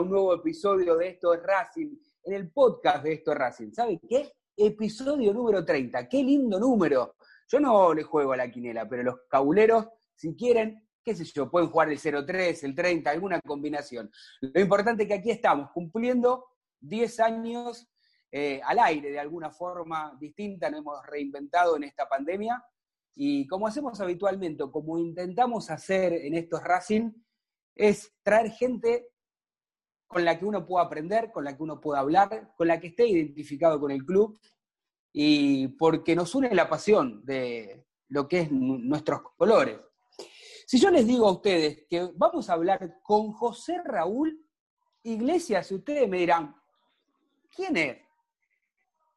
Un nuevo episodio de Esto es Racing, en el podcast de Esto es Racing. ¿Sabe qué? Episodio número 30. Qué lindo número. Yo no le juego a la quinela, pero los cabuleros, si quieren, qué sé yo, pueden jugar el 03, el 30, alguna combinación. Lo importante es que aquí estamos cumpliendo 10 años eh, al aire de alguna forma distinta, nos hemos reinventado en esta pandemia. Y como hacemos habitualmente, como intentamos hacer en estos Racing, es traer gente con la que uno pueda aprender, con la que uno pueda hablar, con la que esté identificado con el club y porque nos une la pasión de lo que es nuestros colores. Si yo les digo a ustedes que vamos a hablar con José Raúl Iglesias, ustedes me dirán, ¿quién es?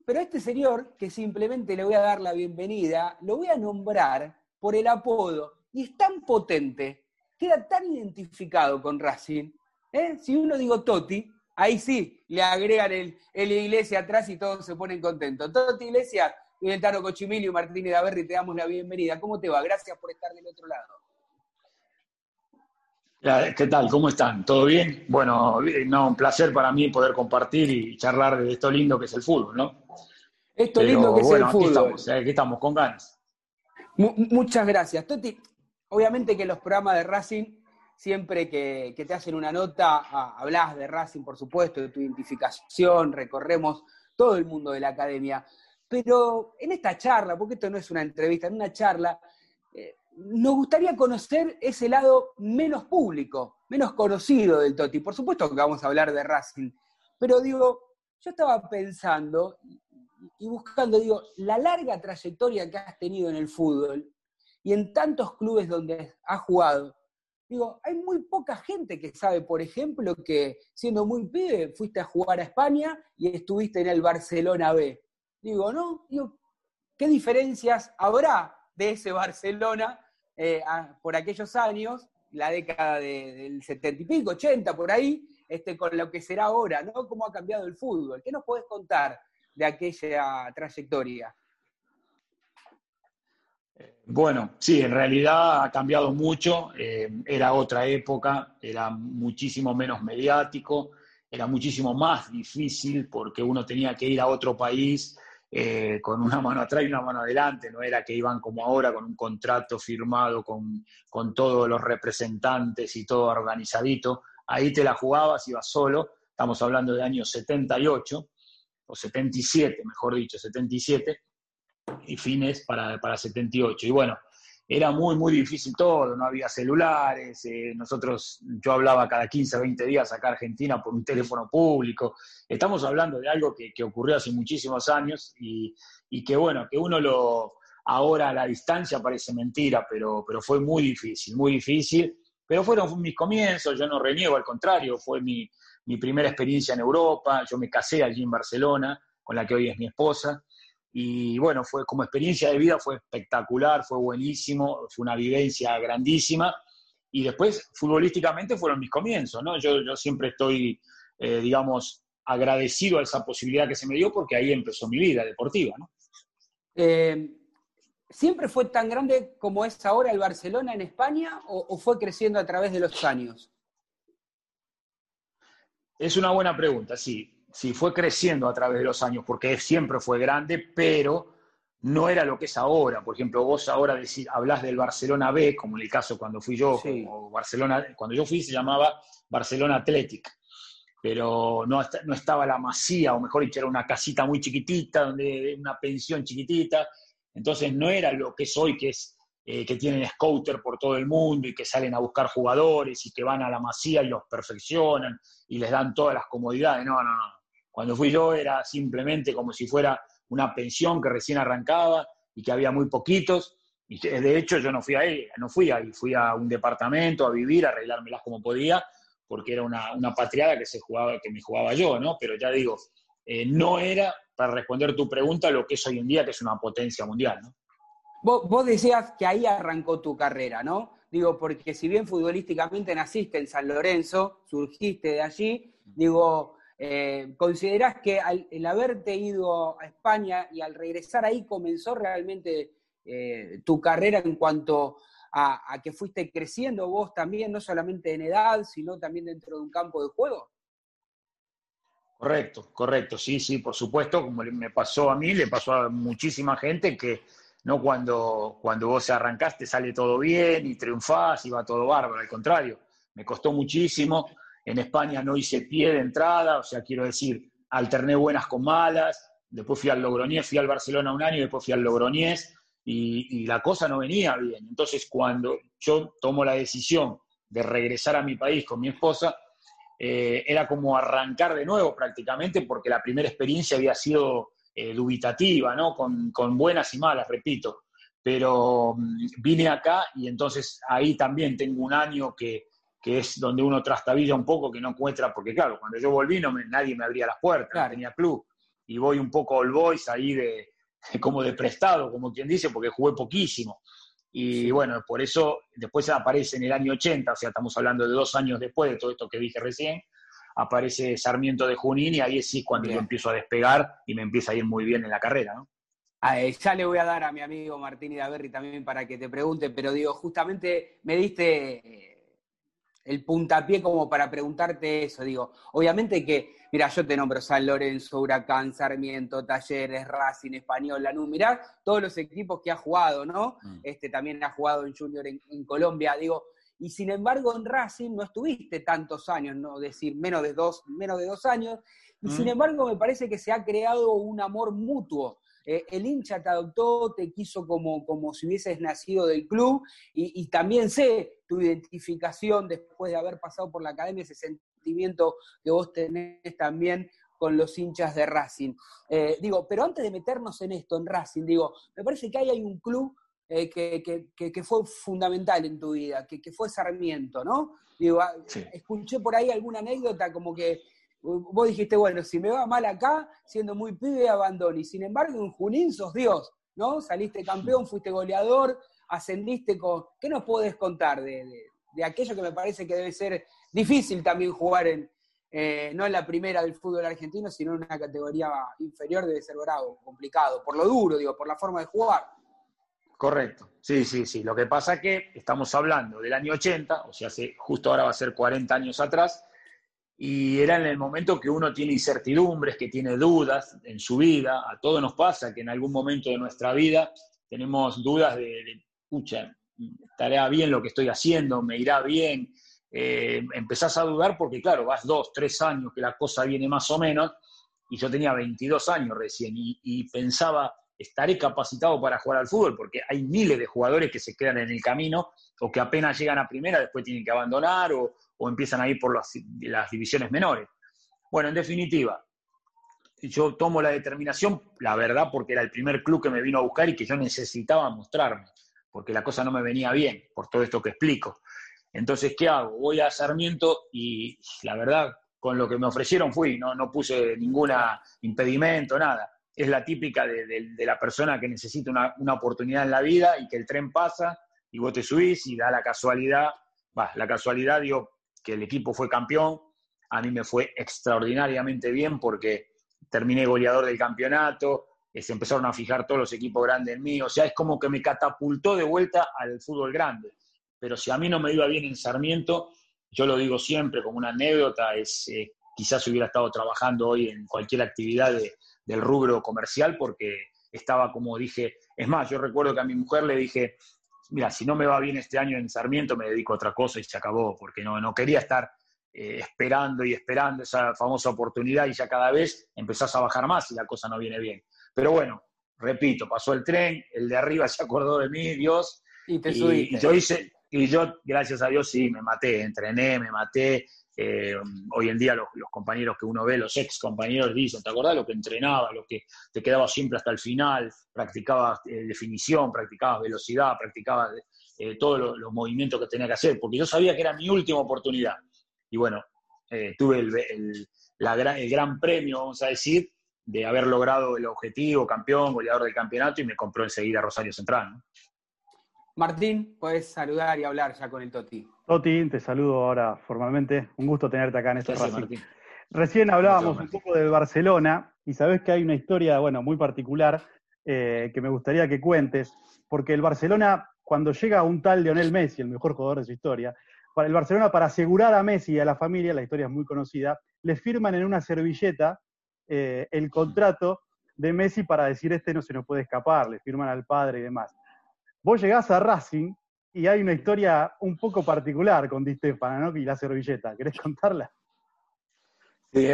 Pero este señor, que simplemente le voy a dar la bienvenida, lo voy a nombrar por el apodo, y es tan potente, queda tan identificado con Racing, ¿Eh? Si uno digo Toti, ahí sí le agregan el, el Iglesia atrás y todos se ponen contentos. Toti Iglesia, Taro Cochimilio Martínez Daverri, te damos la bienvenida. ¿Cómo te va? Gracias por estar del otro lado. ¿Qué tal? ¿Cómo están? ¿Todo bien? Bueno, no, un placer para mí poder compartir y charlar de esto lindo que es el fútbol, ¿no? Esto lindo que es el fútbol. Aquí estamos, eh, aquí estamos, con ganas. muchas gracias. Toti, obviamente que los programas de Racing siempre que, te hacen una nota, hablas de Racing, por supuesto, de tu identificación, recorremos todo el mundo de la academia. Pero en esta charla, porque esto no es una entrevista, en una charla, eh, nos gustaría conocer ese lado menos público, menos conocido del Toti. Por supuesto que vamos a hablar de Racing, pero digo, yo estaba pensando y buscando, digo, la larga trayectoria que has tenido en el fútbol y en tantos clubes donde has jugado, Digo, hay muy poca gente que sabe, por ejemplo, que siendo muy pibe fuiste a jugar a España y estuviste en el Barcelona B. Digo, ¿no? Digo, ¿qué diferencias habrá de ese Barcelona eh, por aquellos años, la década del setenta y pico, 80, por ahí, este, con lo que será ahora, ¿no? ¿Cómo ha cambiado el fútbol? ¿Qué nos podés contar de aquella trayectoria? Bueno, sí, en realidad ha cambiado mucho. Eh, era otra época, era muchísimo menos mediático, era muchísimo más difícil porque uno tenía que ir a otro país eh, con una mano atrás y una mano adelante. No era que iban como ahora con un contrato firmado con, con todos los representantes y todo organizadito. Ahí te la jugabas, ibas solo. Estamos hablando de años 78 o 77, mejor dicho, 77 y fines para, para 78. Y bueno, era muy, muy difícil todo, no había celulares, eh, nosotros, yo hablaba cada 15, 20 días acá a Argentina por un teléfono público, estamos hablando de algo que, que ocurrió hace muchísimos años y, y, que bueno, que uno lo, ahora a la distancia parece mentira, pero, pero fue muy difícil, muy difícil, pero fueron mis comienzos, yo no reniego, al contrario, fue mi, mi primera experiencia en Europa, yo me casé allí en Barcelona, con la que hoy es mi esposa, y bueno, fue como experiencia de vida fue espectacular, fue buenísimo, fue una vivencia grandísima. Y después, futbolísticamente, fueron mis comienzos, ¿no? Yo, yo siempre estoy, eh, digamos, agradecido a esa posibilidad que se me dio porque ahí empezó mi vida deportiva, ¿no? Eh, ¿Siempre fue tan grande como es ahora el Barcelona en España o, o fue creciendo a través de los años? Es una buena pregunta, sí sí, fue creciendo a través de los años, porque siempre fue grande, pero no era lo que es ahora. Por ejemplo, vos ahora decís, hablas del Barcelona B, como en el caso cuando fui yo, o Barcelona, cuando yo fui se llamaba Barcelona Athletic, pero no, no estaba la masía, o mejor dicho, era una casita muy chiquitita, donde una pensión chiquitita, entonces no era lo que es hoy, que es eh, que tienen scouter por todo el mundo y que salen a buscar jugadores y que van a la masía y los perfeccionan y les dan todas las comodidades. No, no, no. Cuando fui yo era simplemente como si fuera una pensión que recién arrancaba y que había muy poquitos. Y de hecho yo no fui ahí, no fui ahí, fui a un departamento a vivir, a arreglármelas como podía, porque era una, una patriada que, se jugaba, que me jugaba yo, ¿no? Pero ya digo, eh, no era, para responder tu pregunta, lo que es hoy en día, que es una potencia mundial. Vos, vos decías que ahí arrancó tu carrera, ¿no? Digo, porque si bien futbolísticamente naciste en San Lorenzo, surgiste de allí, digo, eh, ¿Considerás que al, el haberte ido a España y al regresar ahí comenzó realmente eh, tu carrera en cuanto a, que fuiste creciendo vos también, no solamente en edad, sino también dentro de un campo de juego? Correcto, correcto, sí, sí, por supuesto, como me pasó a mí, le pasó a muchísima gente que no cuando, cuando vos arrancaste sale todo bien y triunfás y va todo bárbaro, al contrario, me costó muchísimo en España no hice pie de entrada, o sea, quiero decir, alterné buenas con malas, después fui al Logroñés, fui al Barcelona un año, después fui al Logroñés, y, la cosa no venía bien. Entonces, cuando yo tomo la decisión de regresar a mi país con mi esposa, eh, era como arrancar de nuevo prácticamente, porque la primera experiencia había sido eh, dubitativa, ¿no? Con, con, buenas y malas, repito. Pero mm, vine acá y entonces ahí también tengo un año que, que es donde uno trastabilla un poco, que no encuentra, porque claro, cuando yo volví no me, nadie me abría las puertas, no tenía club, y voy un poco all boys ahí de, como de prestado, como quien dice, porque jugué poquísimo. Y bueno, por eso después aparece en el año 80, o sea, estamos hablando de dos años después de todo esto que dije recién, aparece Sarmiento de Junín y ahí sí cuando yo empiezo a despegar y me empieza a ir muy bien en la carrera, ¿no? ya le voy a dar a mi amigo Martín Idaverri también para que te pregunte, pero digo, justamente me diste el puntapié como para preguntarte eso. Digo, obviamente que, mira, yo te nombro San Lorenzo, Huracán, Sarmiento, Talleres, Racing, Español, Lanús, mirá todos los equipos que ha jugado, ¿no? Mm. Este también ha jugado en Junior en, en, Colombia, digo, y sin embargo en Racing no estuviste tantos años, no decir menos de dos, menos de dos años, y mm. sin embargo me parece que se ha creado un amor mutuo eh, el hincha te adoptó, te quiso como, como si hubieses nacido del club y, y, también sé tu identificación después de haber pasado por la academia, ese sentimiento que vos tenés también con los hinchas de Racing. Eh, digo, pero antes de meternos en esto, en Racing, digo, me parece que ahí hay un club eh, que, que, que, fue fundamental en tu vida, que, fue Sarmiento, ¿no? Digo, ah, sí. escuché por ahí alguna anécdota como que vos dijiste, bueno, si me va mal acá, siendo muy pibe, abandono. Y sin embargo, en Junín sos Dios, ¿no? Saliste campeón, fuiste goleador, ascendiste con... ¿Qué nos podés contar de, de, de aquello que me parece que debe ser difícil también jugar en, eh, no en la primera del fútbol argentino, sino en una categoría inferior debe ser bravo, complicado, por lo duro, digo, por la forma de jugar. Correcto, sí, sí, sí. Lo que pasa es que estamos hablando del año 80, o sea, hace, justo ahora va a ser 40 años atrás, y era en el momento que uno tiene incertidumbres, que tiene dudas en su vida. A todos nos pasa que en algún momento de nuestra vida tenemos dudas de, de escucha, estará bien lo que estoy haciendo, me irá bien. Eh, empezás a dudar porque, claro, vas dos, tres años que la cosa viene más o menos, y yo tenía 22 años recién, y, pensaba, estaré capacitado para jugar al fútbol, porque hay miles de jugadores que se quedan en el camino o que apenas llegan a primera, después tienen que abandonar o, empiezan a ir por las, las divisiones menores. Bueno, en definitiva, yo tomo la determinación, la verdad, porque era el primer club que me vino a buscar y que yo necesitaba mostrarme porque la cosa no me venía bien, por todo esto que explico. Entonces, ¿qué hago? Voy a Sarmiento y la verdad, con lo que me ofrecieron fui, no, no puse ningún impedimento, nada. Es la típica de, la persona que necesita una, una, oportunidad en la vida y que el tren pasa y vos te subís y da la casualidad, va, la casualidad, digo, el equipo fue campeón, a mí me fue extraordinariamente bien porque terminé goleador del campeonato, eh, se empezaron a fijar todos los equipos grandes en mí, o sea, es como que me catapultó de vuelta al fútbol grande. Pero si a mí no me iba bien en Sarmiento, yo lo digo siempre como una anécdota, es eh, quizás hubiera estado trabajando hoy en cualquier actividad del rubro comercial porque estaba, como dije, es más, yo recuerdo que a mi mujer le dije, mira, si no me va bien este año en Sarmiento, me dedico a otra cosa y se acabó, porque no, no quería estar eh, esperando y esperando esa famosa oportunidad y ya cada vez empezás a bajar más y la cosa no viene bien. Pero bueno, repito, pasó el tren, el de arriba se acordó de mí, Dios. Y te subiste. Y yo hice, y yo, gracias a Dios, sí, me maté, entrené, me maté. Eh, hoy en día los, compañeros que uno ve, los ex compañeros dicen, ¿te acordás lo que entrenaba, lo que te quedaba siempre hasta el final? Practicabas eh, definición, practicabas velocidad, practicabas eh, todos los, movimientos que tenía que hacer, porque yo sabía que era mi última oportunidad. Y bueno, tuve el, el gran premio, vamos a decir, de haber logrado el objetivo, campeón, goleador del campeonato, y me compró enseguida Rosario Central. Martín, puedes saludar y hablar ya con el Toti. Toti, te saludo ahora formalmente. Un gusto tenerte acá en este Racing. Recién hablábamos un poco del Barcelona y sabés que hay una historia, bueno, muy particular eh, que me gustaría que cuentes, porque el Barcelona, cuando llega un tal Lionel Messi, el mejor jugador de su historia, para el Barcelona, para asegurar a Messi y a la familia, la historia es muy conocida, le firman en una servilleta eh, el contrato de Messi para decir este no se nos puede escapar, le firman al padre y demás. Vos llegás a Racing y hay una historia un poco particular con Di Stefano, ¿no? Y la servilleta. ¿Querés contarla? Sí,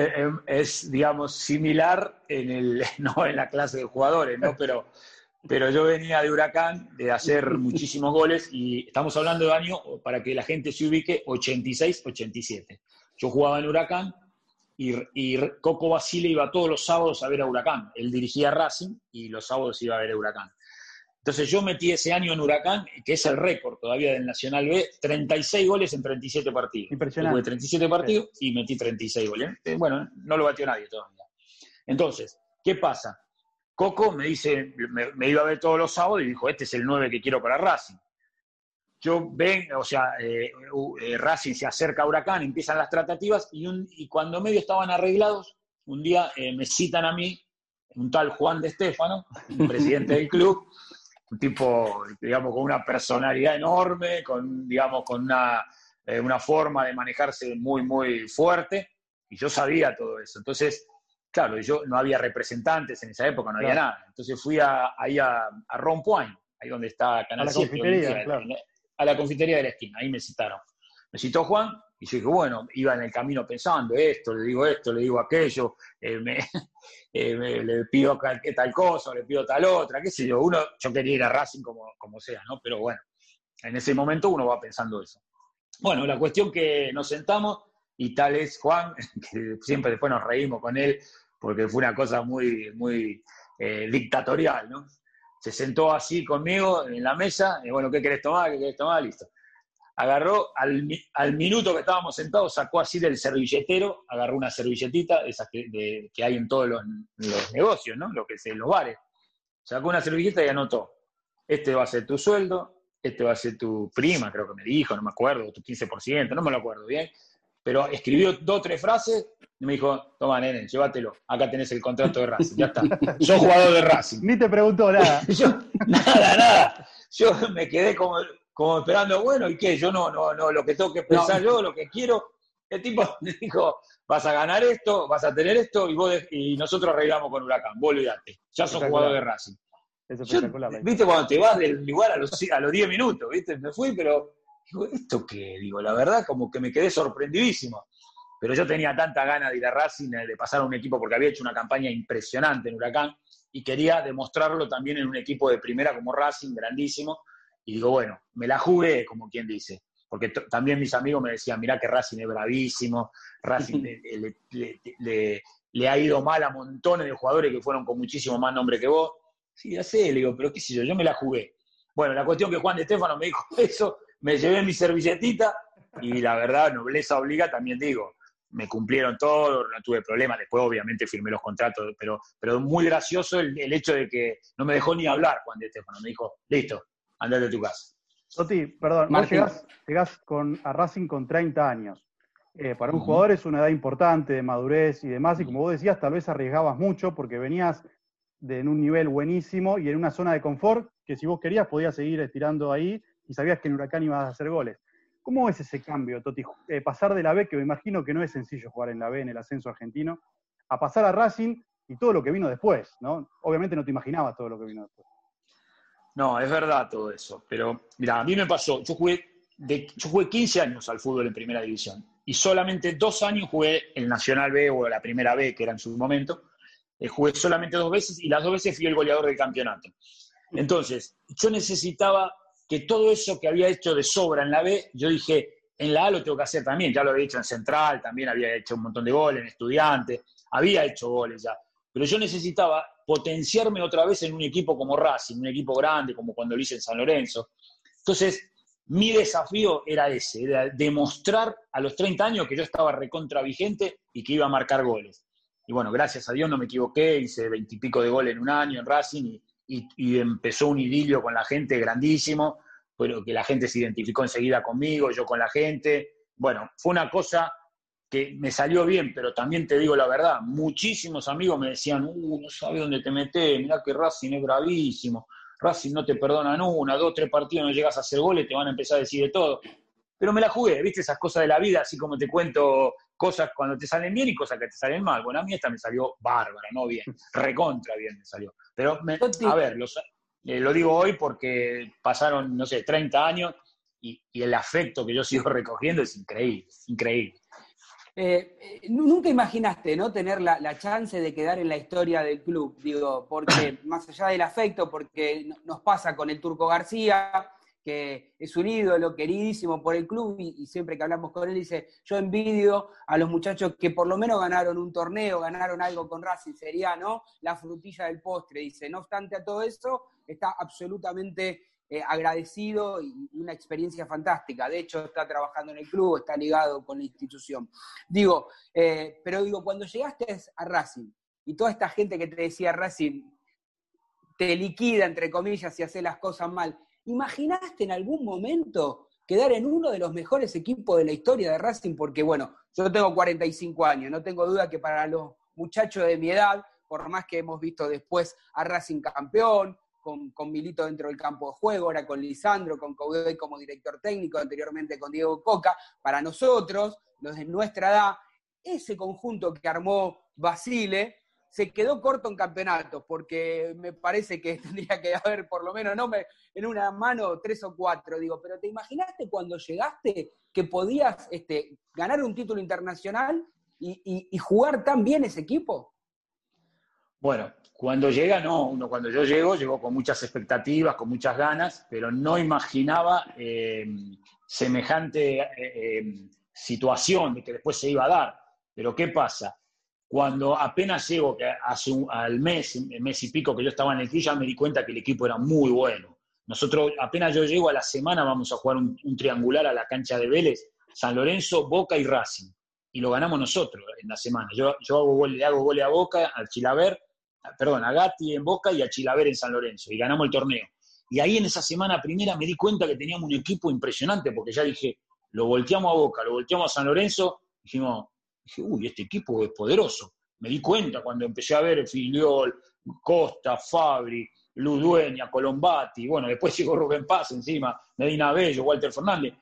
es, digamos, similar en el, no en la clase de jugadores, ¿no? Pero, pero yo venía de Huracán, de hacer muchísimos goles, y estamos hablando de año, para que la gente se ubique, 86-87. Yo jugaba en Huracán, y, Coco Basile iba todos los sábados a ver a Huracán. Él dirigía Racing y los sábados iba a ver a Huracán. Entonces yo metí ese año en Huracán, que es el récord todavía del Nacional B, 36 goles en 37 partidos. Impresionante. Tuve 37 partidos y metí 36 goles. Eh, bueno, no lo batió nadie todavía. Entonces, ¿qué pasa? Coco me dice, me, me, iba a ver todos los sábados y dijo, este es el 9 que quiero para Racing yo ven, o sea, eh, eh, Racing se acerca a Huracán, empiezan las tratativas y, un, y cuando medio estaban arreglados, un día eh, me citan a mí, un tal Juan de Estefano, presidente del club, un tipo, digamos, con una personalidad enorme, con, digamos, con una, una forma de manejarse muy, muy fuerte, y yo sabía todo eso. Entonces, claro, yo no había representantes en esa época, no había nada. Entonces fui a, ahí a, a Ron Point, ahí donde está Canal a la claro a la confitería de la esquina, ahí me citaron. Me citó Juan y yo dije, bueno, iba en el camino pensando esto, le digo esto, le digo aquello, eh, eh, me, le pido tal cosa, le pido tal otra, qué sé yo. Uno, yo quería ir a Racing como, como sea, ¿no? Pero bueno, en ese momento uno va pensando eso. Bueno, la cuestión que nos sentamos y tal es Juan, que siempre después nos reímos con él, porque fue una cosa muy, muy eh, dictatorial, ¿no? se sentó así conmigo en la mesa, y bueno, ¿qué querés tomar? ¿Qué querés tomar? Listo. Agarró, al, minuto que estábamos sentados, sacó así del servilletero, agarró una servilletita, esas que, hay en todos los, negocios, ¿no? Lo que es en los bares. Sacó una servilleta y anotó, este va a ser tu sueldo, este va a ser tu prima, creo que me dijo, no me acuerdo, tu 15%, no me lo acuerdo bien. pero escribió dos o tres frases y me dijo, toma, nene, llévatelo, acá tenés el contrato de Racing, ya está. Yo jugador de Racing. Ni te preguntó nada. nada, nada. Yo me quedé como, como esperando, bueno, ¿y qué? Yo no, no, no, lo que tengo que pensar yo, lo que quiero. El tipo me dijo, vas a ganar esto, vas a tener esto, y, vos y nosotros arreglamos con Huracán, vos olvidate, ya sos jugador de Racing. Es espectacular. Viste, cuando te vas del lugar a los, a los 10 minutos, viste, me fui, pero digo, ¿esto qué? Digo, la verdad, como que me quedé sorprendidísimo pero yo tenía tanta ganas de ir a Racing, de pasar a un equipo, porque había hecho una campaña impresionante en Huracán, y quería demostrarlo también en un equipo de primera como Racing, grandísimo, y digo, bueno, me la jugué, como quien dice, porque también mis amigos me decían, mirá que Racing es bravísimo, Racing le, ha ido mal a montones de jugadores que fueron con muchísimo más nombre que vos. Sí, ya sé, le digo, pero qué sé yo, yo me la jugué. Bueno, la cuestión que Juan de Estefano me dijo eso, me llevé mi servilletita y la verdad, nobleza obliga, también digo, me cumplieron todo, no tuve problemas, después obviamente firmé los contratos, pero, pero muy gracioso el, hecho de que no me dejó ni hablar Juan de Estefano, me dijo, listo, andate a tu casa. Soti, perdón, vos llegás, con, a Racing con 30 años. Eh, para un jugador es una edad importante de madurez y demás, y como vos decías, tal vez arriesgabas mucho porque venías de, en un nivel buenísimo y en una zona de confort que si vos querías podías seguir estirando ahí y sabías que en Huracán ibas a hacer goles. ¿Cómo es ese cambio, Toti? Eh, pasar de la B, que me imagino que no es sencillo jugar en la B, en el ascenso argentino, a pasar a Racing y todo lo que vino después, ¿no? Obviamente no te imaginabas todo lo que vino después. No, es verdad todo eso. Pero, mira, a mí me pasó, yo jugué, de, yo jugué 15 años al fútbol en primera división y solamente dos años jugué el Nacional B o la primera B, que era en su momento. Eh, jugué solamente dos veces y las dos veces fui el goleador del campeonato. Entonces, yo necesitaba que todo eso que había hecho de sobra en la B, yo dije, en la A lo tengo que hacer también, ya lo había hecho en Central, también había hecho un montón de goles en Estudiantes, había hecho goles ya, pero yo necesitaba potenciarme otra vez en un equipo como Racing, un equipo grande, como cuando lo hice en San Lorenzo. Entonces, mi desafío era ese, era demostrar a los 30 años que yo estaba recontra vigente y que iba a marcar goles. Y bueno, gracias a Dios no me equivoqué, hice veintipico de goles en un año en Racing y, y, empezó un idilio con la gente grandísimo, pero que la gente se identificó enseguida conmigo, yo con la gente. Bueno, fue una cosa que me salió bien, pero también te digo la verdad, muchísimos amigos me decían, uh, no sabes dónde te metes, mirá que Racing es bravísimo, Racing no te perdonan una, dos, tres partidos, no llegas a hacer goles, te van a empezar a decir de todo. Pero me la jugué, viste esas cosas de la vida, así como te cuento cosas cuando te salen bien y cosas que te salen mal. Bueno, a mí esta me salió bárbara, no bien, recontra bien me salió. Pero, a ver, eh, lo digo hoy porque pasaron, no sé, 30 años y, el afecto que yo sigo recogiendo es increíble, increíble. Eh, eh, nunca imaginaste, ¿no? Tener la, la, chance de quedar en la historia del club, digo, porque más allá del afecto, porque nos pasa con el Turco García, que es un ídolo queridísimo por el club y, siempre que hablamos con él dice, yo envidio a los muchachos que por lo menos ganaron un torneo, ganaron algo con Racing, sería ¿no? la frutilla del postre, dice, no obstante a todo eso, está absolutamente eh, agradecido y una experiencia fantástica, de hecho está trabajando en el club, está ligado con la institución. Digo, eh, pero digo, cuando llegaste a Racing y toda esta gente que te decía Racing te liquida, entre comillas, y hace las cosas mal, ¿Imaginaste en algún momento quedar en uno de los mejores equipos de la historia de Racing? Porque, bueno, yo tengo 45 años, no tengo duda que para los muchachos de mi edad, por más que hemos visto después a Racing campeón, con, Milito dentro del campo de juego, ahora con Lisandro, con Coudet como director técnico, anteriormente con Diego Coca, para nosotros, los de nuestra edad, ese conjunto que armó Basile se quedó corto en campeonatos, porque me parece que tendría que haber por lo menos, no me, en una mano, tres o cuatro, digo, pero ¿te imaginaste cuando llegaste que podías este, ganar un título internacional y, jugar tan bien ese equipo? Bueno, cuando llega, no, uno cuando yo llego, llegó con muchas expectativas, con muchas ganas, pero no imaginaba eh, semejante eh, eh, situación de que después se iba a dar. Pero ¿qué pasa? Cuando apenas llego, que hace al mes, mes y pico que yo estaba en el club, ya me di cuenta que el equipo era muy bueno. Nosotros, apenas yo llego a la semana, vamos a jugar un, triangular a la cancha de Vélez, San Lorenzo, Boca y Racing. Y lo ganamos nosotros en la semana. Yo, yo hago le hago gol a Boca, al Chilaver, perdón, a Gatti en Boca y a Chilaver en San Lorenzo. Y ganamos el torneo. Y ahí en esa semana primera me di cuenta que teníamos un equipo impresionante, porque ya dije, lo volteamos a Boca, lo volteamos a San Lorenzo, dijimos, dije, uy, este equipo es poderoso. Me di cuenta cuando empecé a ver Filiol, Costa, Fabri, Ludueña, Colombati, bueno, después llegó Rubén Paz encima, Medina Bello, Walter Fernández.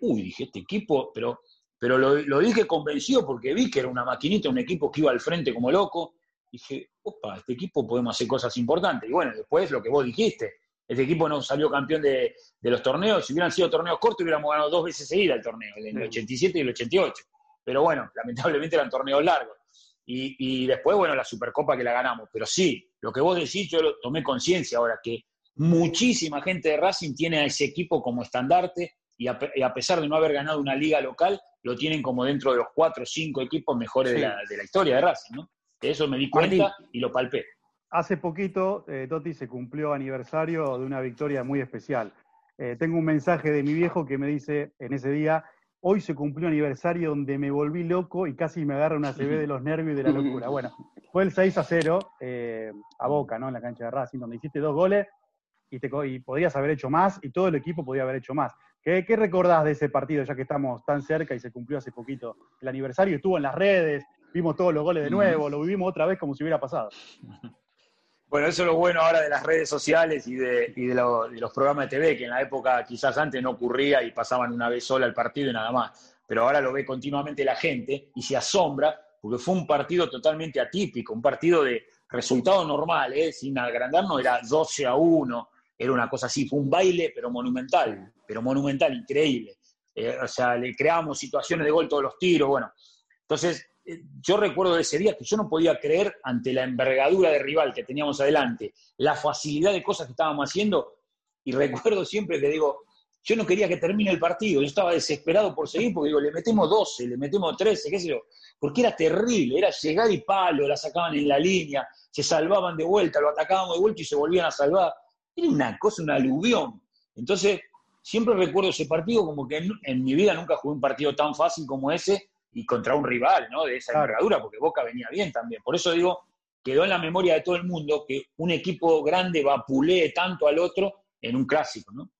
Uy, dije, este equipo, pero, pero lo, lo, dije convencido porque vi que era una maquinita, un equipo que iba al frente como loco. Dije, opa, este equipo podemos hacer cosas importantes. Y bueno, después lo que vos dijiste, este equipo no salió campeón de, de los torneos. Si hubieran sido torneos cortos, hubiéramos ganado dos veces seguida el torneo, el 87 y el 88. Pero bueno, lamentablemente eran torneos largos. Y, después, bueno, la Supercopa que la ganamos. Pero sí, lo que vos decís, yo lo tomé conciencia ahora, que muchísima gente de Racing tiene a ese equipo como estandarte y a, pesar de no haber ganado una liga local, lo tienen como dentro de los cuatro o cinco equipos mejores de, la, historia de Racing, ¿no? Eso me di cuenta y lo palpé. Hace poquito, eh, Toti, se cumplió aniversario de una victoria muy especial. Eh, tengo un mensaje de mi viejo que me dice en ese día, hoy se cumplió aniversario donde me volví loco y casi me agarra una CB de los nervios y de la locura. Bueno, fue el 6 a 0 eh, a Boca, ¿no? En la cancha de Racing, donde hiciste dos goles y, te, y podías haber hecho más y todo el equipo podía haber hecho más. ¿Qué, ¿Qué, recordás de ese partido, ya que estamos tan cerca y se cumplió hace poquito el aniversario? Estuvo en las redes, vimos todos los goles de nuevo, lo vivimos otra vez como si hubiera pasado. Bueno, eso es lo bueno ahora de las redes sociales y de, los programas de TV, que en la época quizás antes no ocurría y pasaban una vez sola el partido y nada más. Pero ahora lo ve continuamente la gente y se asombra porque fue un partido totalmente atípico, un partido de resultado normal, ¿eh? sin agrandarnos, era 12 a 1, era una cosa así, fue un baile pero monumental, pero monumental, increíble. Eh, o sea, le creamos situaciones de gol todos los tiros, bueno. Entonces, yo recuerdo ese día que yo no podía creer ante la envergadura de rival que teníamos adelante, la facilidad de cosas que estábamos haciendo, y recuerdo siempre que digo, yo no quería que termine el partido, yo estaba desesperado por seguir, porque digo, le metemos 12, le metemos 13, qué sé yo, porque era terrible, era llegar y palo, la sacaban en la línea, se salvaban de vuelta, lo atacábamos de vuelta y se volvían a salvar. Era una cosa, una aluvión. Entonces, siempre recuerdo ese partido como que en mi vida nunca jugué un partido tan fácil como ese, y contra un rival, ¿no? De esa envergadura, porque Boca venía bien también. Por eso digo, quedó en la memoria de todo el mundo que un equipo grande vapulee tanto al otro en un clásico, ¿no?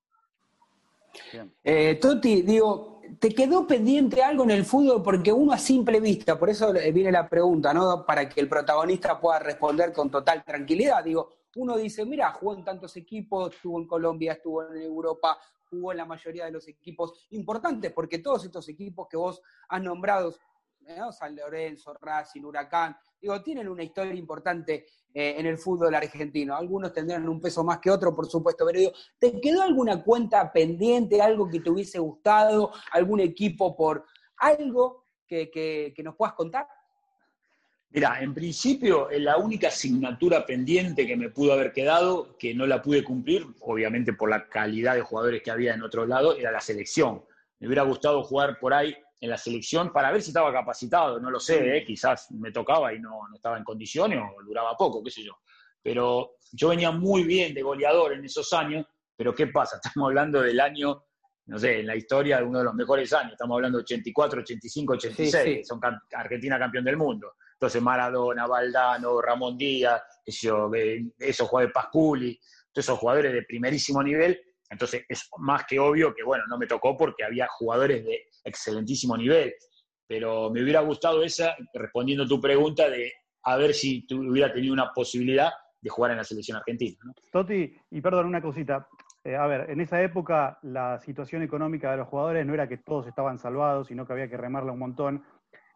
Eh, Toti, digo, ¿te quedó pendiente algo en el fútbol? Porque uno a simple vista, por eso viene la pregunta, ¿no? Para que el protagonista pueda responder con total tranquilidad. Digo, uno dice, mira, jugó en tantos equipos, estuvo en Colombia, estuvo en Europa, jugó en la mayoría de los equipos importantes, porque todos estos equipos que vos has nombrado, San Lorenzo, Racing, Huracán, digo, tienen una historia importante eh, en el fútbol argentino. Algunos tendrán un peso más que otro, por supuesto, pero digo, ¿te quedó alguna cuenta pendiente, algo que te hubiese gustado, algún equipo por algo que nos puedas contar? Mira, en principio, la única asignatura pendiente que me pudo haber quedado, que no la pude cumplir, obviamente por la calidad de jugadores que había en otro lado, era la selección. Me hubiera gustado jugar por ahí en la selección para ver si estaba capacitado, no lo sé, ¿eh? quizás me tocaba y no, no estaba en condiciones o duraba poco, qué sé yo. Pero yo venía muy bien de goleador en esos años, pero ¿qué pasa? Estamos hablando del año no sé, en la historia de uno de los mejores años, estamos hablando de 84, 85, 86, son Argentina campeón del mundo. Entonces Maradona, Valdano, Ramón Díaz, eso, esos jugadores Pasculi, todos esos jugadores de primerísimo nivel. Entonces es más que obvio que, bueno, no me tocó porque había jugadores de excelentísimo nivel. Pero me hubiera gustado esa, respondiendo a tu pregunta, de a ver si tú hubiera tenido una posibilidad de jugar en la selección argentina. Toti, y perdón, una cosita. Eh, a ver, en esa época la situación económica de los jugadores no era que todos estaban salvados, sino que había que remarla un montón.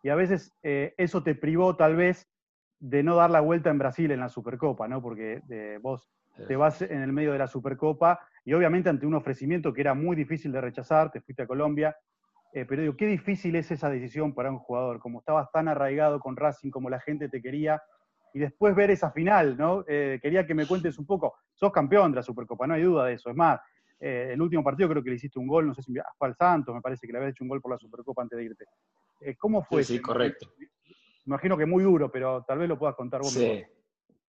Y a veces eh, eso te privó tal vez de no dar la vuelta en Brasil en la Supercopa, ¿no? Porque eh, vos te vas en el medio de la Supercopa y obviamente ante un ofrecimiento que era muy difícil de rechazar, te fuiste a Colombia, eh, pero digo, qué difícil es esa decisión para un jugador, como estabas tan arraigado con Racing, como la gente te quería, y después ver esa final, ¿no? quería que me cuentes un poco, sos campeón de la Supercopa, no hay duda de eso, es más, el último partido creo que le hiciste un gol, no sé si fue al Santos, me parece que le habías hecho un gol por la Supercopa antes de irte. Eh, ¿Cómo fue? Sí, correcto. Imagino que muy duro, pero tal vez lo puedas contar vos. Sí.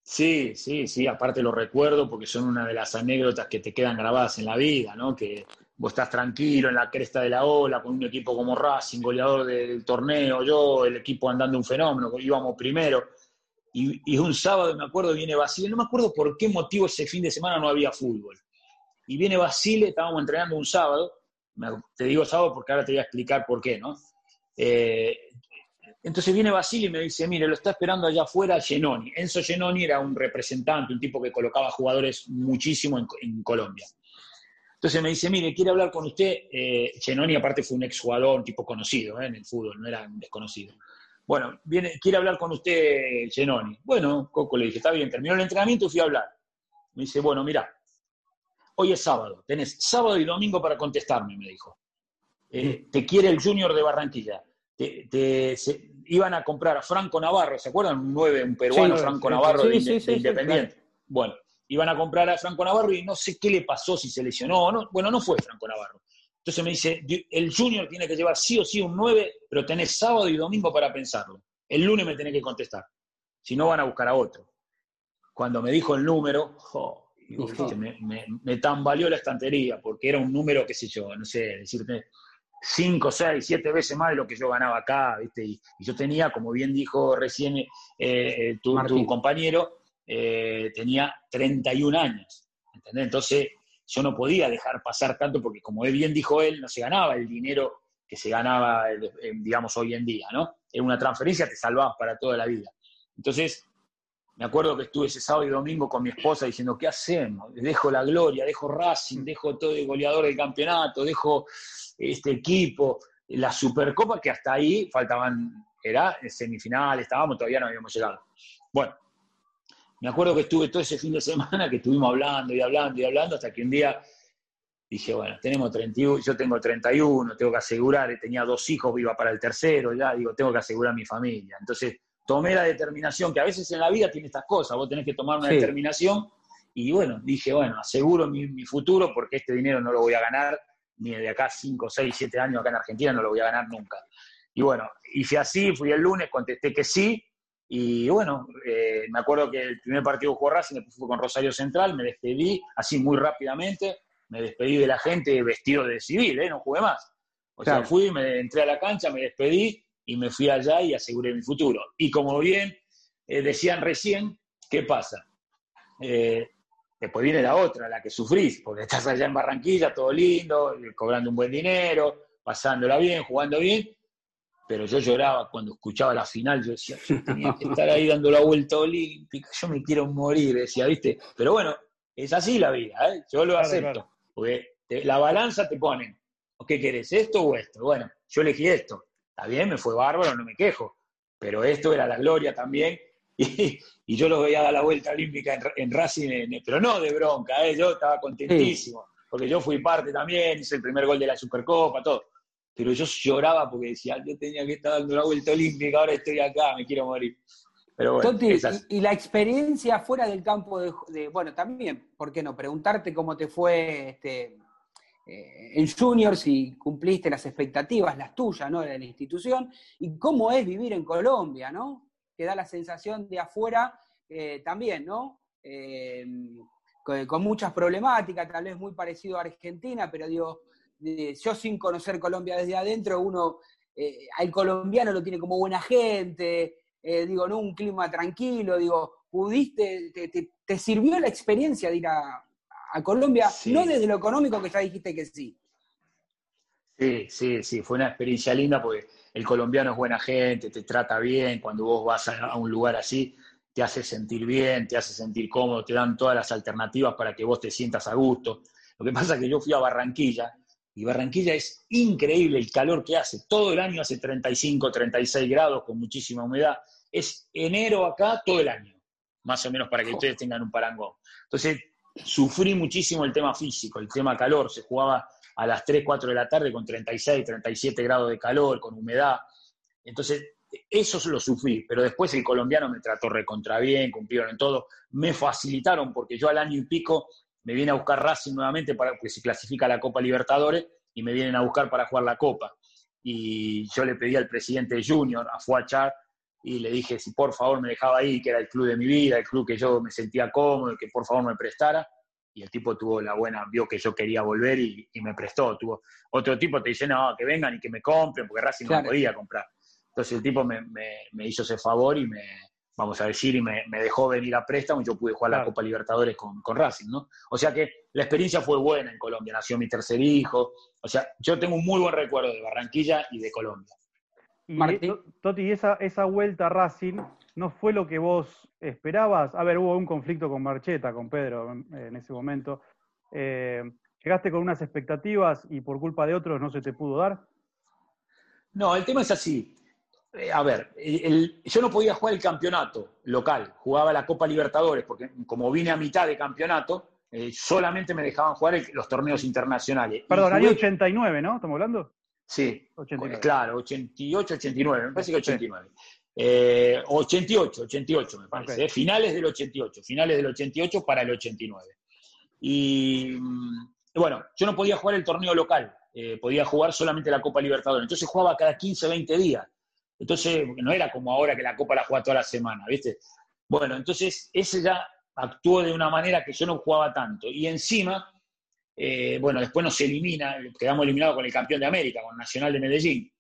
Sí, sí, sí, aparte lo recuerdo porque son una de las anécdotas que te quedan grabadas en la vida, ¿no? Que vos estás tranquilo en la cresta de la ola con un equipo como Racing, goleador del torneo, yo, el equipo andando un fenómeno, íbamos primero. Y, y, un sábado, me acuerdo, viene Basile, no me acuerdo por qué motivo ese fin de semana no había fútbol. Y viene Basile, estábamos entrenando un sábado, te digo sábado porque ahora te voy a explicar por qué, ¿no? Eh, entonces viene Basile y me dice, mire, lo está esperando allá afuera Genoni. Enzo Genoni era un representante, un tipo que colocaba jugadores muchísimo en, Colombia. Entonces me dice, mire, quiere hablar con usted. Eh, Genoni aparte fue un exjugador, un tipo conocido eh, en el fútbol, no era un desconocido. Bueno, viene, quiere hablar con usted Genoni. Bueno, Coco le dije, está bien, terminó el entrenamiento y fui a hablar. Me dice, bueno, mira, hoy es sábado, tenés sábado y domingo para contestarme, me dijo. Eh, te quiere el Junior de Barranquilla te, iban a comprar a Franco Navarro, ¿se acuerdan? Un 9, un peruano, Franco Navarro de, Independiente. Bueno, iban a comprar a Franco Navarro y no sé qué le pasó, si se lesionó no. Bueno, no fue Franco Navarro. Entonces me dice, el Junior tiene que llevar sí o sí un 9, pero tenés sábado y domingo para pensarlo. El lunes me tenés que contestar. Si no, van a buscar a otro. Cuando me dijo el número, me, me, me, tambaleó la estantería, porque era un número, qué sé yo, no sé, decirte, cinco, seis, siete veces más de lo que yo ganaba acá, ¿viste? Y, yo tenía, como bien dijo recién eh, eh, tu, compañero, eh, tenía 31 años, ¿entendés? Entonces yo no podía dejar pasar tanto porque, como bien dijo él, no se ganaba el dinero que se ganaba, digamos, hoy en día, ¿no? En una transferencia te salvabas para toda la vida. Entonces, me acuerdo que estuve ese sábado y domingo con mi esposa diciendo, ¿qué hacemos? Dejo la gloria, dejo Racing, dejo todo el goleador del campeonato, dejo este equipo, la Supercopa, que hasta ahí faltaban, era semifinal, estábamos, todavía no habíamos llegado. Bueno, me acuerdo que estuve todo ese fin de semana que estuvimos hablando y hablando y hablando hasta que un día dije, bueno, tenemos 31, yo tengo 31, tengo que asegurar, tenía dos hijos, iba para el tercero, ya digo, tengo que asegurar mi familia. Entonces tomé la determinación, que a veces en la vida tiene estas cosas, vos tenés que tomar una determinación y bueno, dije, bueno, aseguro mi, mi, futuro porque este dinero no lo voy a ganar ni de acá 5, 6, 7 años acá en Argentina, no lo voy a ganar nunca. Y bueno, hice así, fui el lunes, contesté que sí, y bueno, eh, me acuerdo que el primer partido jugó Racing, fue con Rosario Central, me despedí así muy rápidamente, me despedí de la gente vestido de civil, ¿eh? no jugué más. O sea, fui, me entré a la cancha, me despedí y me fui allá y aseguré mi futuro. Y como bien eh, decían recién, ¿qué pasa? Eh, Después viene la otra, la que sufrís, porque estás allá en Barranquilla, todo lindo, cobrando un buen dinero, pasándola bien, jugando bien, pero yo lloraba cuando escuchaba la final, yo decía, yo tenía que estar ahí dando la vuelta olímpica, yo me quiero morir, decía, ¿viste? Pero bueno, es así la vida, ¿eh? yo lo acepto, porque la balanza te ponen, ¿qué querés, esto o esto? Bueno, yo elegí esto, está bien, me fue bárbaro, no me quejo, pero esto era la gloria también, y, yo los veía dar la vuelta olímpica en, Racing, pero no de bronca, ¿eh? yo estaba contentísimo, porque yo fui parte también, hice el primer gol de la Supercopa, todo. Pero yo lloraba porque decía, yo tenía que estar dando la vuelta olímpica, ahora estoy acá, me quiero morir. Pero bueno, y, la experiencia fuera del campo de, bueno, también, ¿por qué no? Preguntarte cómo te fue este, eh, en Junior, si cumpliste las expectativas, las tuyas, ¿no? De la institución, y cómo es vivir en Colombia, ¿no? que da la sensación de afuera eh, también, ¿no? Eh, con, muchas problemáticas, tal vez muy parecido a Argentina, pero digo, yo sin conocer Colombia desde adentro, uno al colombiano lo tiene como buena gente, digo, ¿no? Un clima tranquilo, digo, pudiste, te, sirvió la experiencia de ir a, Colombia, no desde lo económico que ya dijiste que sí. Sí, sí, sí, fue una experiencia linda porque el colombiano es buena gente, te trata bien, cuando vos vas a, un lugar así, te hace sentir bien, te hace sentir cómodo, te dan todas las alternativas para que vos te sientas a gusto. Lo que pasa es que yo fui a Barranquilla y Barranquilla es increíble el calor que hace. Todo el año hace 35, 36 grados con muchísima humedad. Es enero acá todo el año, más o menos para que ustedes tengan un parangón. Entonces, sufrí muchísimo el tema físico, el tema calor. Se jugaba a las 3, 4 de la tarde con 36, 37 grados de calor, con humedad. Entonces, eso lo sufrí, pero después el colombiano me trató recontra bien, cumplieron en todo, me facilitaron porque yo al año y pico me viene a buscar Racing nuevamente para que se clasifica la Copa Libertadores y me vienen a buscar para jugar la Copa. Y yo le pedí al presidente Junior, a Fuachar, y le dije si por favor me dejaba ahí, que era el club de mi vida, el club que yo me sentía cómodo, que por favor me prestara y el tipo tuvo la buena, vio que yo quería volver y, me prestó. Tuvo, otro tipo te dice, no, que vengan y que me compren, porque Racing no podía comprar. Entonces el tipo me, hizo ese favor y me, vamos a decir, y me, dejó venir a préstamo y yo pude jugar la Copa Libertadores con, con, Racing, ¿no? O sea que la experiencia fue buena en Colombia, nació mi tercer hijo. O sea, yo tengo un muy buen recuerdo de Barranquilla y de Colombia. Y Toti, esa, esa vuelta a Racing no fue lo que vos esperabas. A ver, hubo un conflicto con Marcheta, con Pedro en, ese momento. Eh, ¿Llegaste con unas expectativas y por culpa de otros no se te pudo dar? No, el tema es así. Eh, a ver, yo no podía jugar el campeonato local, jugaba la Copa Libertadores, porque como vine a mitad de campeonato, eh, solamente me dejaban jugar los torneos internacionales. Perdón, año 89, ¿no? ¿Estamos hablando? Sí, claro, 88, 89, me parece que 89. 88, 88 me parece, ¿eh? finales del 88, finales del 88 para el 89. Y mm, bueno, yo no podía jugar el torneo local, podía jugar solamente la Copa Libertadores, entonces jugaba cada 15, 20 días. Entonces, no era como ahora que la Copa la juega toda la semana, ¿viste? Bueno, entonces ese ya actuó de una manera que yo no jugaba tanto. Y encima, eh, bueno, después nos elimina, quedamos eliminados con el campeón de América, con Nacional de Medellín.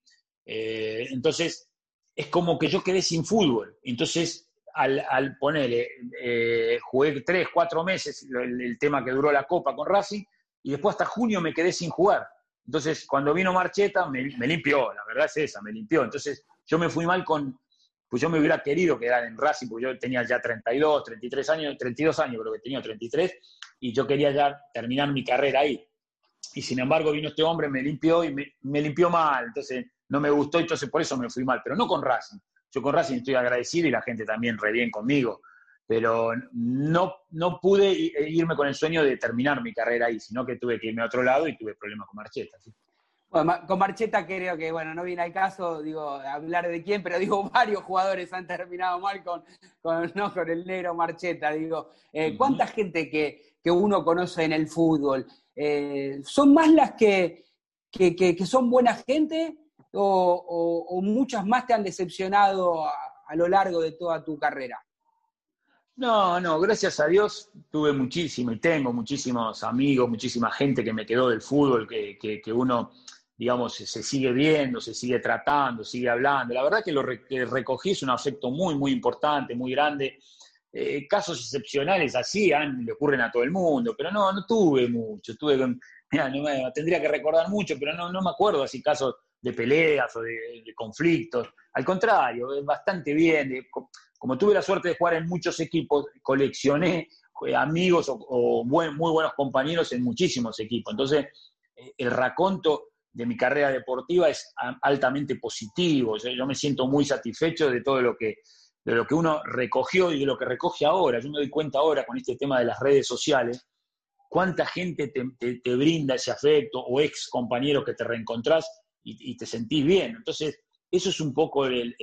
Eh, entonces, es como que yo quedé sin fútbol. Entonces, al, al ponerle, eh, jugué tres, cuatro meses, el, tema que duró la Copa con Racing, y después hasta junio me quedé sin jugar. Entonces, cuando vino Marcheta, me, limpió, la verdad es esa, me limpió. Entonces, yo me fui mal con, pues yo me hubiera querido quedar en Racing, porque yo tenía ya 32, 33 años, 32 años creo que tenía, 33, y yo quería ya terminar mi carrera ahí. Y sin embargo vino este hombre, me limpió y me, limpió mal, entonces no me gustó, entonces por eso me fui mal, pero no con Racing. Yo con Racing estoy agradecido y la gente también re bien conmigo, pero no, no pude irme con el sueño de terminar mi carrera ahí, sino que tuve que irme a otro lado y tuve problemas con Marcheta. ¿sí? Con Marcheta creo que, bueno, no viene al caso, digo, hablar de quién, pero digo, varios jugadores han terminado mal con, con, ¿no? con el negro Marcheta. Digo, eh, ¿cuánta gente que, uno conoce en el fútbol? Eh, ¿Son más las que, que, son buena gente o, muchas más te han decepcionado a, lo largo de toda tu carrera? No, no, gracias a Dios tuve muchísimo y tengo muchísimos amigos, muchísima gente que me quedó del fútbol, que, que uno digamos, se sigue viendo, se sigue tratando, sigue hablando. La verdad que lo que recogí es un afecto muy, muy importante, muy grande. Eh, casos excepcionales así le ocurren a todo el mundo, pero no, no tuve mucho. Tuve, tendría que recordar mucho, pero no, no me acuerdo así casos de peleas o de, conflictos. Al contrario, bastante bien. como tuve la suerte de jugar en muchos equipos, coleccioné eh, amigos o, muy buenos compañeros en muchísimos equipos. Entonces, eh, el raconto de mi carrera deportiva es altamente positivo. Yo, me siento muy satisfecho de todo lo que, de lo que uno recogió y de lo que recoge ahora. Yo me doy cuenta ahora con este tema de las redes sociales, cuánta gente te, brinda ese afecto o ex compañeros que te reencontrás y, te sentís bien. Entonces, eso es un poco el,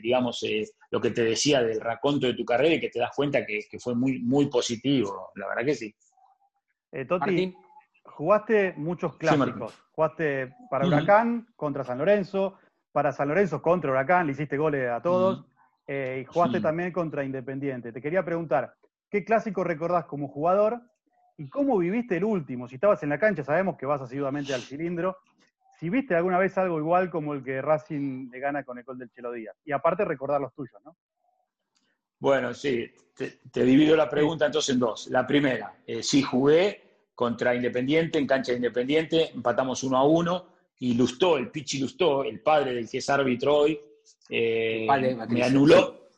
digamos, eh, lo que te decía del raconto de tu carrera y que te das cuenta que, fue muy, muy positivo. La verdad que sí. Eh, Toti, jugaste muchos clásicos. jugaste para Huracán contra San Lorenzo, para San Lorenzo contra Huracán, le hiciste goles a todos. Eh, y jugaste también contra Independiente. Te quería preguntar, ¿qué clásico recordás como jugador y cómo viviste el último? Si estabas en la cancha, sabemos que vas asiduamente al cilindro. Si viste alguna vez algo igual como el que Racing le gana con el gol del Chelo Díaz. Y aparte recordar los tuyos, ¿no? Bueno, sí, te, divido la pregunta entonces en dos. La primera, eh, sí jugué, contra Independiente, en cancha de Independiente, empatamos uno a uno, y Lustó, el Pichi Lustó, el padre del que es árbitro hoy, eh, me anuló,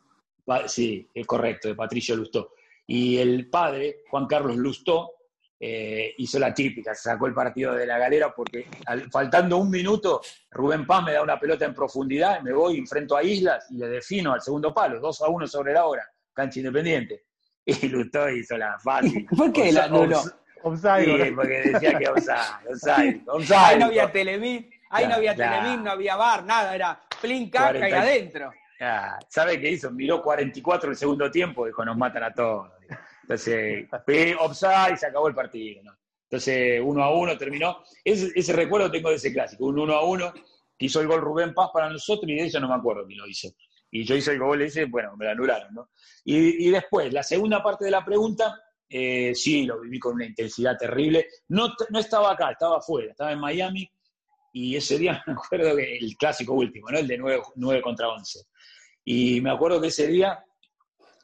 sí, es correcto, de Patricio Lustó, y el padre, Juan Carlos Lustó, eh, hizo la típica, sacó el partido de la galera porque faltando un minuto, Rubén Paz me da una pelota en profundidad, me voy, enfrento a Islas y le defino al segundo palo, 2 a 1 sobre la hora, cancha independiente. Y Lustó hizo la fácil. ¿Por qué la anuló? Offside. Sí, porque decía que offside, offside, Ahí no había Telemin, ahí no había Telemin, no había bar, nada, era plin caca y adentro. ¿Sabe qué hizo? Miró 44 el segundo tiempo, dijo, nos matan a todos. Entonces, offside, se acabó el partido. ¿no? Entonces, uno a uno terminó. Ese, ese, recuerdo tengo de ese clásico, un uno a uno, hizo el gol Rubén Paz para nosotros y de eso no me acuerdo quién lo hizo. Y yo hice el gol ese, bueno, me lo anularon, ¿no? Y, y después, la segunda parte de la pregunta, eh, sí, lo viví con una intensidad terrible. No, no estaba acá, estaba afuera, estaba en Miami y ese día me acuerdo que el clásico último, ¿no? el de 9, contra 11. Y me acuerdo que ese día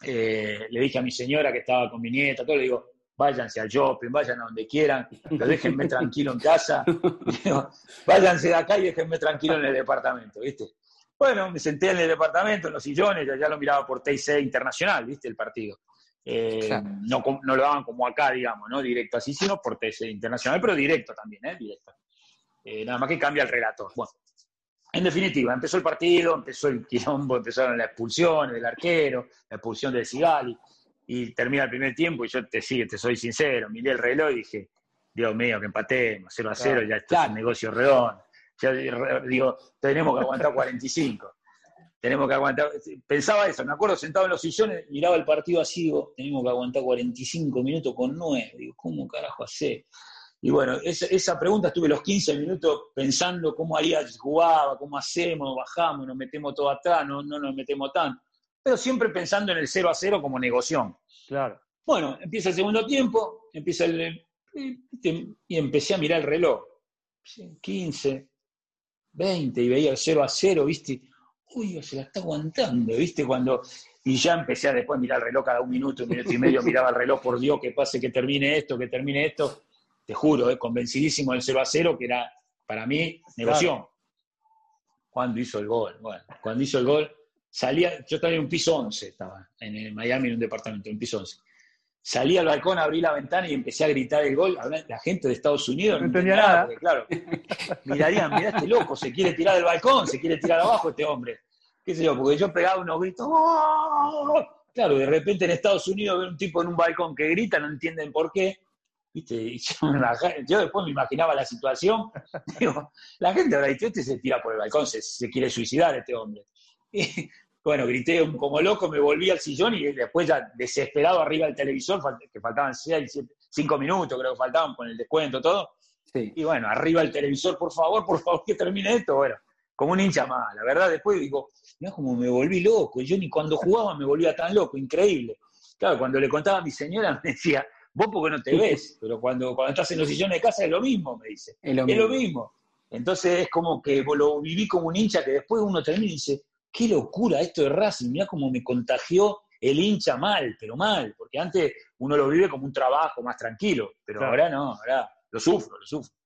eh, le dije a mi señora que estaba con mi nieta, todo, le digo, váyanse al shopping, vayan a donde quieran, pero déjenme tranquilo en casa, váyanse de acá y déjenme tranquilo en el departamento, ¿viste? Bueno, me senté en el departamento, en los sillones, ya lo miraba por TIC Internacional, ¿viste? El partido. Eh, no, no, lo daban como acá, digamos, ¿no? Directo así, sino por TIC Internacional, pero directo también, ¿eh? Directo. Eh, nada más que cambia el relator. Bueno, en definitiva, empezó el partido, empezó el quilombo, empezaron las expulsiones del arquero, la expulsión del Sigali, y termina el primer tiempo y yo te sigue, te soy sincero, miré el reloj y dije, Dios mío, que empatemos, 0 a 0, ya esto es un negocio redondo. Ya digo, tenemos que aguantar 45. Tenemos que aguantar. Pensaba eso, me acuerdo sentado en los sillones, miraba el partido así, digo, tenemos que aguantar 45 minutos con 9. Digo, ¿cómo carajo hacer? Y bueno, esa, pregunta estuve los 15 minutos pensando cómo haría jugaba, cómo hacemos, bajamos, nos metemos todo atrás, no, no nos metemos tanto. Pero siempre pensando en el 0 a 0 como negoción. Claro. Bueno, empieza el segundo tiempo, empieza el, y empecé a mirar el reloj. 15, 20, y veía el 0 a 0, ¿viste? Uy, se la está aguantando, ¿viste? Cuando. Y ya empecé a después mirar el reloj cada un minuto, un minuto y medio, miraba el reloj, por Dios, que pase, que termine esto, que termine esto te juro, eh, convencidísimo del 0 a 0, que era para mí negoción. Cuando hizo el gol, bueno, cuando hizo el gol, salía, yo estaba en un piso 11, estaba en Miami en un departamento, en un piso 11. Salí al balcón, abrí la ventana y empecé a gritar el gol. La gente de Estados Unidos no, entendía nada. Porque, claro, mirarían, mirá este loco, se quiere tirar del balcón, se quiere tirar abajo este hombre. ¿Qué sé yo? Porque yo pegaba unos gritos. ¡Oh! Claro, de repente en Estados Unidos ve un tipo en un balcón que grita, no entienden por qué. yo, después me imaginaba la situación, digo, la gente habrá dicho, este se tira por el balcón, se, quiere suicidar este hombre. Y, bueno, grité como loco, me volví al sillón y después ya desesperado arriba del televisor, que faltaban seis, cinco minutos, creo que faltaban con el descuento, todo. Y bueno, arriba el televisor, por favor, por favor, que termine esto. Bueno, como un hincha más, la verdad, después digo, mira como me volví loco, yo ni cuando jugaba me volvía tan loco, increíble. Claro, cuando le contaba a mi señora me decía, Vos porque no te ves, pero cuando, cuando estás en los sillones de casa es lo mismo, me dice. Es lo, mismo. Entonces es como que lo viví como un hincha que después uno termina y dice, qué locura esto de Racing, mira cómo me contagió el hincha mal, pero mal, porque antes uno lo vive como un trabajo más tranquilo, pero ahora no, ahora lo sufro, lo sufro.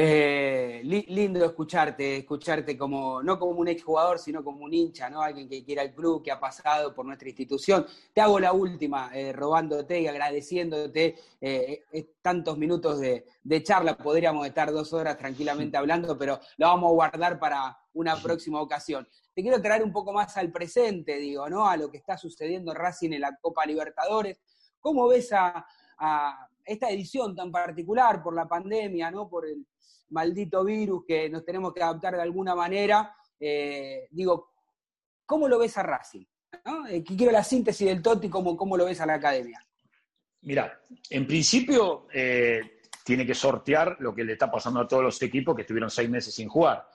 Eh, lindo escucharte, escucharte como, no como un exjugador, sino como un hincha, ¿no? Alguien que quiera el club, que ha pasado por nuestra institución. Te hago la última, eh, robándote y agradeciéndote eh, tantos minutos de, charla. Podríamos estar dos horas tranquilamente hablando, pero lo vamos a guardar para una próxima ocasión. Te quiero traer un poco más al presente, digo, ¿no? A lo que está sucediendo en Racing en la Copa Libertadores. ¿Cómo ves a, esta edición tan particular por la pandemia, ¿no? Por el, maldito virus que nos tenemos que adaptar de alguna manera. Eh, digo, ¿cómo lo ves a Racing? Eh, quiero la síntesis del Toti, ¿cómo, ¿cómo lo ves a la academia? Mira, en principio eh, tiene que sortear lo que le está pasando a todos los equipos que estuvieron seis meses sin jugar.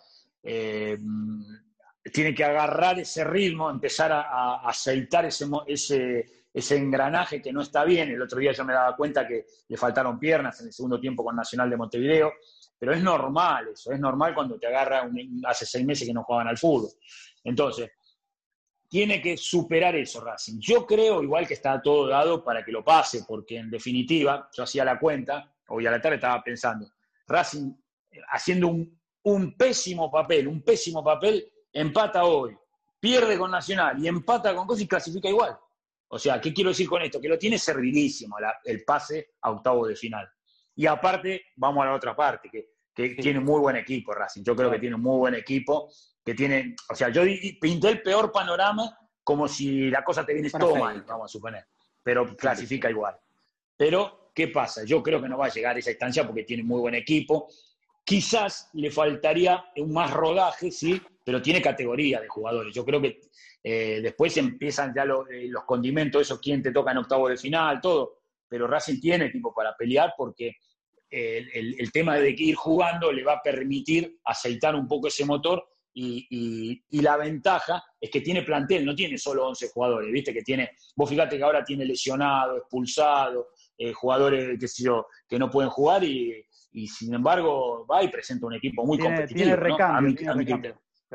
Tiene que agarrar ese ritmo, empezar a, aceitar ese, ese, engranaje que no está bien. El otro día yo me daba cuenta que le faltaron piernas en el segundo tiempo con Nacional de Montevideo. Pero es normal eso, es normal cuando te agarra hace seis meses que no juegan al fútbol. Entonces, tiene que superar eso Racing. Yo creo igual que está todo dado para que lo pase, porque en definitiva, yo hacía la cuenta, hoy a la tarde estaba pensando, Racing eh, haciendo un pésimo papel, un pésimo papel, empata hoy, pierde con Nacional y empata con Cosas y clasifica igual. O sea, ¿qué quiero decir con esto? Que lo tiene servidísimo el pase a octavo de final. Y aparte, vamos a la otra parte, que que tiene muy buen equipo Racing. Yo creo que tiene un muy buen equipo, que tiene, o sea, yo pinté el peor panorama como si la cosa te viene todo mal, vamos a suponer, pero clasifica igual. Pero, ¿qué pasa? Yo creo que no va a llegar a esa instancia porque tiene muy buen equipo. Quizás le faltaría un más rodaje, sí, pero tiene categoría de jugadores. Yo creo que eh, después empiezan ya eh, los condimentos, eso, quién te toca en octavo de final, todo. Pero Racing tiene equipo para pelear porque el, tema de ir jugando le va a permitir aceitar un poco ese motor y, la ventaja es que tiene plantel, no tiene solo 11 jugadores, viste que tiene, vos fíjate que ahora tiene lesionado, expulsado, eh, jugadores que, yo, que no pueden jugar y, sin embargo va y presenta un equipo muy competitivo. Tiene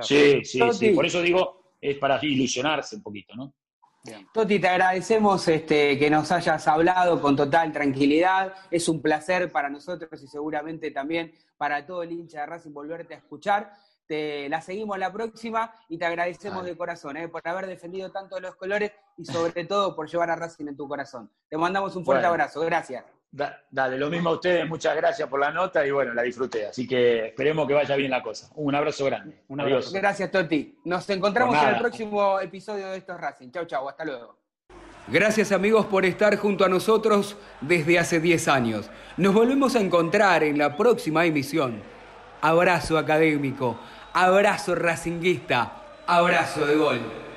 Sí, sí, sí, por eso digo, es para ilusionarse un poquito, ¿no? Toti, te agradecemos este, que nos hayas hablado con total tranquilidad. Es un placer para nosotros y seguramente también para todo el hincha de Racing volverte a escuchar. te la seguimos la próxima y te agradecemos de corazón eh, por haber defendido tanto los colores y sobre todo por llevar a Racing en tu corazón. Te mandamos un fuerte abrazo, gracias. Dale, lo mismo a ustedes, muchas gracias por la nota y bueno, la disfruté, así que esperemos que vaya bien la cosa. Un abrazo grande. Un Adiós. Gracias, Toti. Nos encontramos en el próximo episodio de Estos Racing. Chau, chau, hasta luego. Gracias amigos por estar junto a nosotros desde hace 10 años. Nos volvemos a encontrar en la próxima emisión. Abrazo académico. Abrazo racinguista, abrazo de gol.